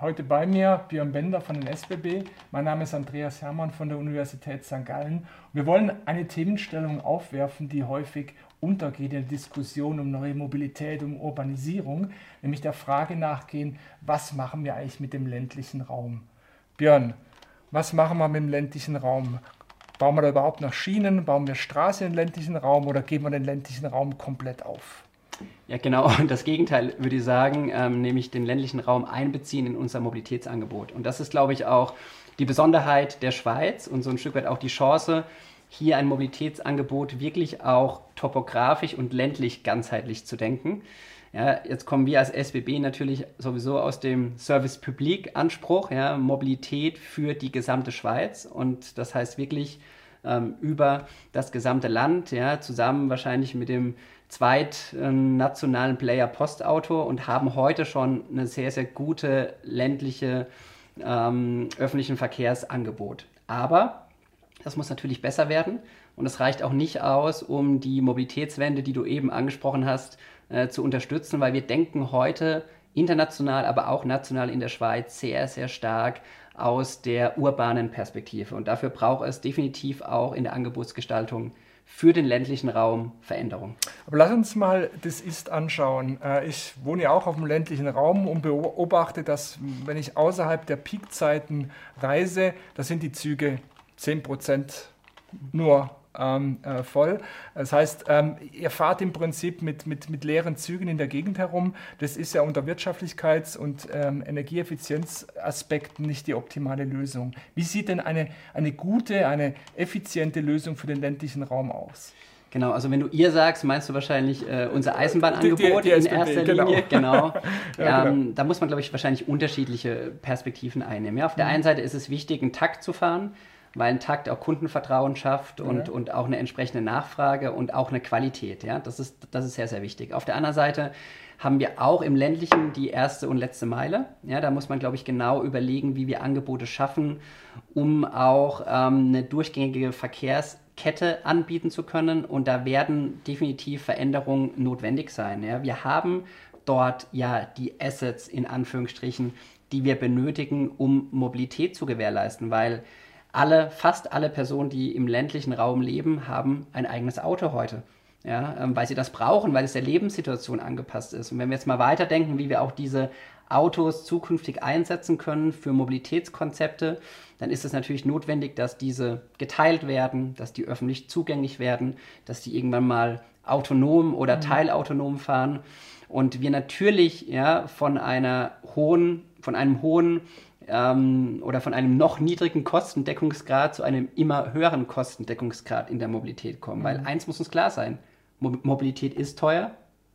Heute bei mir Björn Bender von den SBB. Mein Name ist Andreas Hermann von der Universität St. Gallen. Wir wollen eine Themenstellung aufwerfen, die häufig untergeht in der Diskussion um neue Mobilität, um Urbanisierung, nämlich der Frage nachgehen, was machen wir eigentlich mit dem ländlichen Raum? Björn, was machen wir mit dem ländlichen Raum? Bauen wir da überhaupt noch Schienen? Bauen wir Straßen im ländlichen Raum oder geben wir den ländlichen Raum komplett auf? Ja, genau. Und das Gegenteil würde ich sagen, ähm, nämlich den ländlichen Raum einbeziehen in unser Mobilitätsangebot. Und das ist, glaube ich, auch die Besonderheit der Schweiz und so ein Stück weit auch die Chance, hier ein Mobilitätsangebot wirklich auch topografisch und ländlich ganzheitlich zu denken. Ja, jetzt kommen wir als SBB natürlich sowieso aus dem Service Public Anspruch, ja, Mobilität für die gesamte Schweiz und das heißt wirklich ähm, über das gesamte Land, ja, zusammen wahrscheinlich mit dem zweitnationalen Player Postauto und haben heute schon eine sehr, sehr gute ländliche ähm, öffentlichen Verkehrsangebot. Aber das muss natürlich besser werden und es reicht auch nicht aus, um die Mobilitätswende, die du eben angesprochen hast, äh, zu unterstützen, weil wir denken heute international, aber auch national in der Schweiz sehr, sehr stark aus der urbanen Perspektive. Und dafür braucht es definitiv auch in der Angebotsgestaltung für den ländlichen Raum Veränderung. Aber lass uns mal das Ist anschauen. Äh, ich wohne ja auch auf dem ländlichen Raum und beobachte, dass wenn ich außerhalb der Peakzeiten reise, da sind die Züge 10 Prozent nur ähm, äh, voll. Das heißt, ähm, ihr fahrt im Prinzip mit, mit, mit leeren Zügen in der Gegend herum. Das ist ja unter Wirtschaftlichkeits- und ähm, Energieeffizienzaspekten nicht die optimale Lösung. Wie sieht denn eine, eine gute, eine effiziente Lösung für den ländlichen Raum aus? Genau, also wenn du ihr sagst, meinst du wahrscheinlich äh, unser Eisenbahnangebot die, die in erster genau. Linie. Genau. ja, ähm, genau. Da muss man, glaube ich, wahrscheinlich unterschiedliche Perspektiven einnehmen. Ja, auf der mhm. einen Seite ist es wichtig, einen Takt zu fahren weil ein Takt auch Kundenvertrauen schafft und, ja. und auch eine entsprechende Nachfrage und auch eine Qualität. Ja? Das, ist, das ist sehr, sehr wichtig. Auf der anderen Seite haben wir auch im ländlichen die erste und letzte Meile. Ja, da muss man, glaube ich, genau überlegen, wie wir Angebote schaffen, um auch ähm, eine durchgängige Verkehrskette anbieten zu können. Und da werden definitiv Veränderungen notwendig sein. Ja. Wir haben dort ja die Assets in Anführungsstrichen, die wir benötigen, um Mobilität zu gewährleisten, weil alle, fast alle Personen, die im ländlichen Raum leben, haben ein eigenes Auto heute. Ja, ähm, weil sie das brauchen, weil es der Lebenssituation angepasst ist. Und wenn wir jetzt mal weiterdenken, wie wir auch diese Autos zukünftig einsetzen können für Mobilitätskonzepte, dann ist es natürlich notwendig, dass diese geteilt werden, dass die öffentlich zugänglich werden, dass die irgendwann mal autonom oder mhm. teilautonom fahren und wir natürlich ja von einer hohen, von einem hohen ähm, oder von einem noch niedrigen Kostendeckungsgrad zu einem immer höheren Kostendeckungsgrad in der Mobilität kommen. Mhm. Weil eins muss uns klar sein, Mobilität ist teuer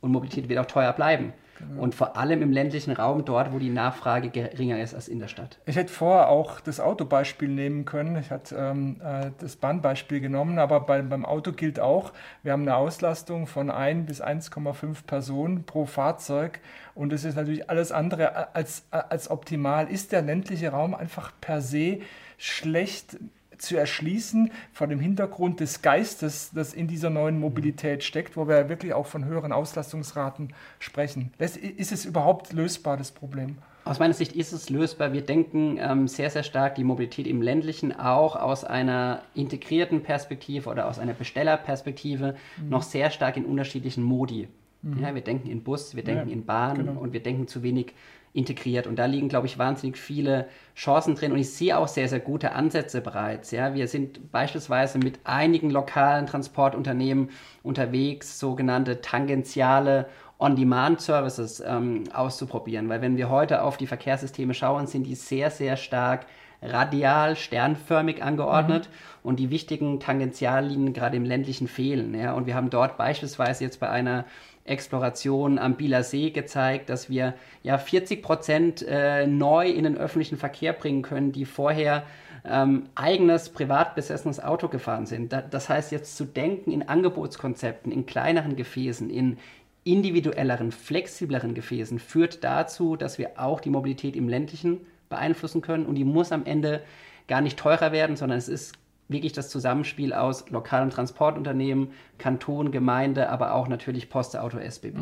und Mobilität wird auch teuer bleiben. Genau. Und vor allem im ländlichen Raum, dort, wo die Nachfrage geringer ist als in der Stadt. Ich hätte vorher auch das Autobeispiel nehmen können. Ich hatte ähm, äh, das Bahnbeispiel genommen, aber bei, beim Auto gilt auch, wir haben eine Auslastung von 1 bis 1,5 Personen pro Fahrzeug. Und das ist natürlich alles andere als, als optimal. Ist der ländliche Raum einfach per se schlecht zu erschließen vor dem Hintergrund des Geistes, das in dieser neuen Mobilität steckt, wo wir wirklich auch von höheren Auslastungsraten sprechen. Ist es überhaupt lösbar, das Problem? Aus meiner Sicht ist es lösbar. Wir denken ähm, sehr, sehr stark die Mobilität im ländlichen auch aus einer integrierten Perspektive oder aus einer Bestellerperspektive mhm. noch sehr stark in unterschiedlichen Modi. Mhm. Ja, wir denken in Bus, wir denken ja, in Bahn genau. und wir denken zu wenig integriert. Und da liegen, glaube ich, wahnsinnig viele Chancen drin. Und ich sehe auch sehr, sehr gute Ansätze bereits. Ja, wir sind beispielsweise mit einigen lokalen Transportunternehmen unterwegs, sogenannte tangentiale On-Demand-Services ähm, auszuprobieren. Weil wenn wir heute auf die Verkehrssysteme schauen, sind die sehr, sehr stark radial, sternförmig angeordnet mhm. und die wichtigen Tangentiallinien gerade im ländlichen fehlen. Ja? Und wir haben dort beispielsweise jetzt bei einer Exploration am Bieler See gezeigt, dass wir ja 40 Prozent äh, neu in den öffentlichen Verkehr bringen können, die vorher ähm, eigenes privat besessenes Auto gefahren sind. Da, das heißt, jetzt zu denken in Angebotskonzepten, in kleineren Gefäßen, in individuelleren, flexibleren Gefäßen führt dazu, dass wir auch die Mobilität im ländlichen beeinflussen können und die muss am Ende gar nicht teurer werden, sondern es ist wirklich das Zusammenspiel aus lokalen Transportunternehmen, Kanton, Gemeinde, aber auch natürlich Poste, Auto, SBB.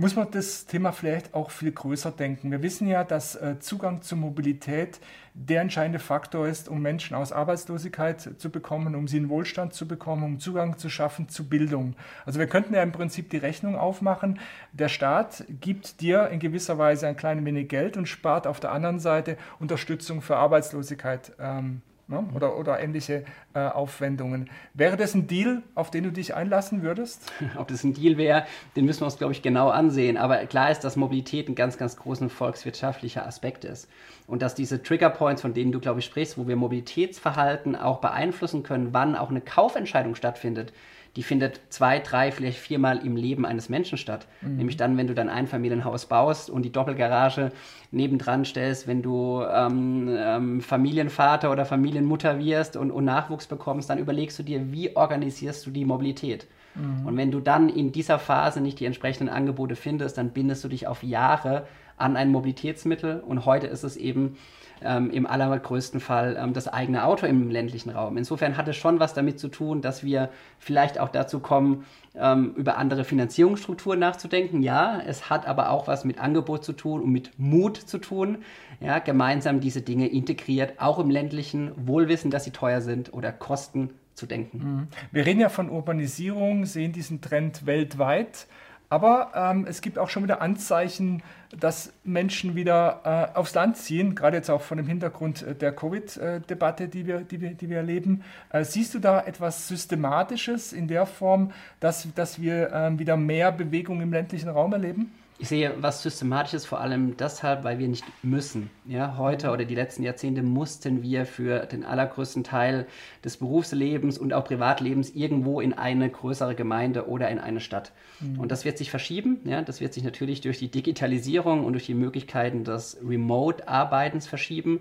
Muss man das Thema vielleicht auch viel größer denken. Wir wissen ja, dass äh, Zugang zur Mobilität der entscheidende Faktor ist, um Menschen aus Arbeitslosigkeit zu bekommen, um sie in Wohlstand zu bekommen, um Zugang zu schaffen zu Bildung. Also wir könnten ja im Prinzip die Rechnung aufmachen. Der Staat gibt dir in gewisser Weise ein klein wenig Geld und spart auf der anderen Seite Unterstützung für Arbeitslosigkeit ähm, ne? oder, oder ähnliche äh, Aufwendungen. Wäre das ein Deal, auf den du dich einlassen würdest? Ob das ein Deal wäre, den müssen wir uns, glaube ich, genau ansehen. Aber klar ist, dass Mobilität ein ganz, ganz großer volkswirtschaftlicher Aspekt ist. Und dass diese Triggerpoints, von denen du, glaube ich, sprichst, wo wir Mobilitätsverhalten auch beeinflussen können, wann auch eine Kaufentscheidung stattfindet, die findet zwei, drei, vielleicht viermal im Leben eines Menschen statt. Mhm. Nämlich dann, wenn du dein Einfamilienhaus baust und die Doppelgarage nebendran stellst, wenn du ähm, ähm, Familienvater oder Familienmutter wirst und, und Nachwuchs bekommst, dann überlegst du dir, wie organisierst du die Mobilität. Mhm. Und wenn du dann in dieser Phase nicht die entsprechenden Angebote findest, dann bindest du dich auf Jahre an ein Mobilitätsmittel und heute ist es eben ähm, im allergrößten Fall ähm, das eigene Auto im ländlichen Raum. Insofern hat es schon was damit zu tun, dass wir vielleicht auch dazu kommen, ähm, über andere Finanzierungsstrukturen nachzudenken. Ja, es hat aber auch was mit Angebot zu tun und mit Mut zu tun, ja, gemeinsam diese Dinge integriert, auch im ländlichen, wohlwissen, dass sie teuer sind oder kosten zu denken. Mhm. Wir reden ja von Urbanisierung, sehen diesen Trend weltweit. Aber ähm, es gibt auch schon wieder Anzeichen, dass Menschen wieder äh, aufs Land ziehen, gerade jetzt auch von dem Hintergrund äh, der Covid-Debatte, die wir, die, wir, die wir erleben. Äh, siehst du da etwas Systematisches in der Form, dass, dass wir äh, wieder mehr Bewegung im ländlichen Raum erleben? Ich sehe was Systematisches vor allem deshalb, weil wir nicht müssen. Ja, heute oder die letzten Jahrzehnte mussten wir für den allergrößten Teil des Berufslebens und auch Privatlebens irgendwo in eine größere Gemeinde oder in eine Stadt. Mhm. Und das wird sich verschieben. Ja, das wird sich natürlich durch die Digitalisierung und durch die Möglichkeiten des Remote-Arbeitens verschieben.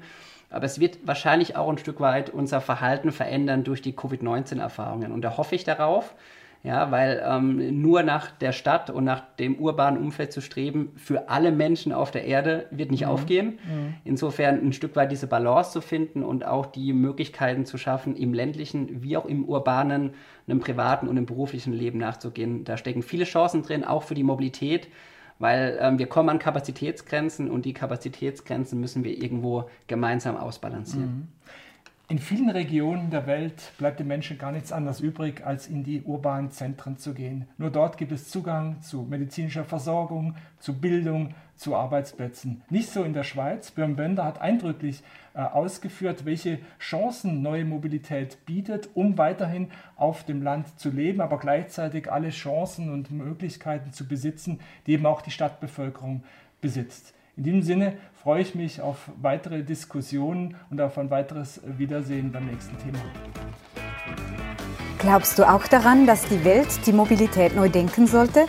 Aber es wird wahrscheinlich auch ein Stück weit unser Verhalten verändern durch die Covid-19-Erfahrungen. Und da hoffe ich darauf, ja, weil ähm, nur nach der Stadt und nach dem urbanen Umfeld zu streben, für alle Menschen auf der Erde wird nicht mhm. aufgehen. Mhm. Insofern ein Stück weit diese Balance zu finden und auch die Möglichkeiten zu schaffen, im ländlichen wie auch im urbanen, einem privaten und im beruflichen Leben nachzugehen. Da stecken viele Chancen drin, auch für die Mobilität weil ähm, wir kommen an Kapazitätsgrenzen und die Kapazitätsgrenzen müssen wir irgendwo gemeinsam ausbalancieren. Mhm. In vielen Regionen der Welt bleibt den Menschen gar nichts anderes übrig, als in die urbanen Zentren zu gehen. Nur dort gibt es Zugang zu medizinischer Versorgung, zu Bildung, zu Arbeitsplätzen. Nicht so in der Schweiz. Björn Bender hat eindrücklich äh, ausgeführt, welche Chancen neue Mobilität bietet, um weiterhin auf dem Land zu leben, aber gleichzeitig alle Chancen und Möglichkeiten zu besitzen, die eben auch die Stadtbevölkerung besitzt. In diesem Sinne freue ich mich auf weitere Diskussionen und auf ein weiteres Wiedersehen beim nächsten Thema. Glaubst du auch daran, dass die Welt die Mobilität neu denken sollte?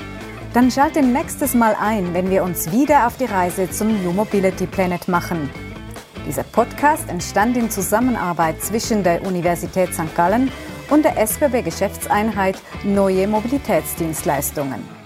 Dann schalte nächstes Mal ein, wenn wir uns wieder auf die Reise zum New Mobility Planet machen. Dieser Podcast entstand in Zusammenarbeit zwischen der Universität St. Gallen und der SBB Geschäftseinheit Neue Mobilitätsdienstleistungen.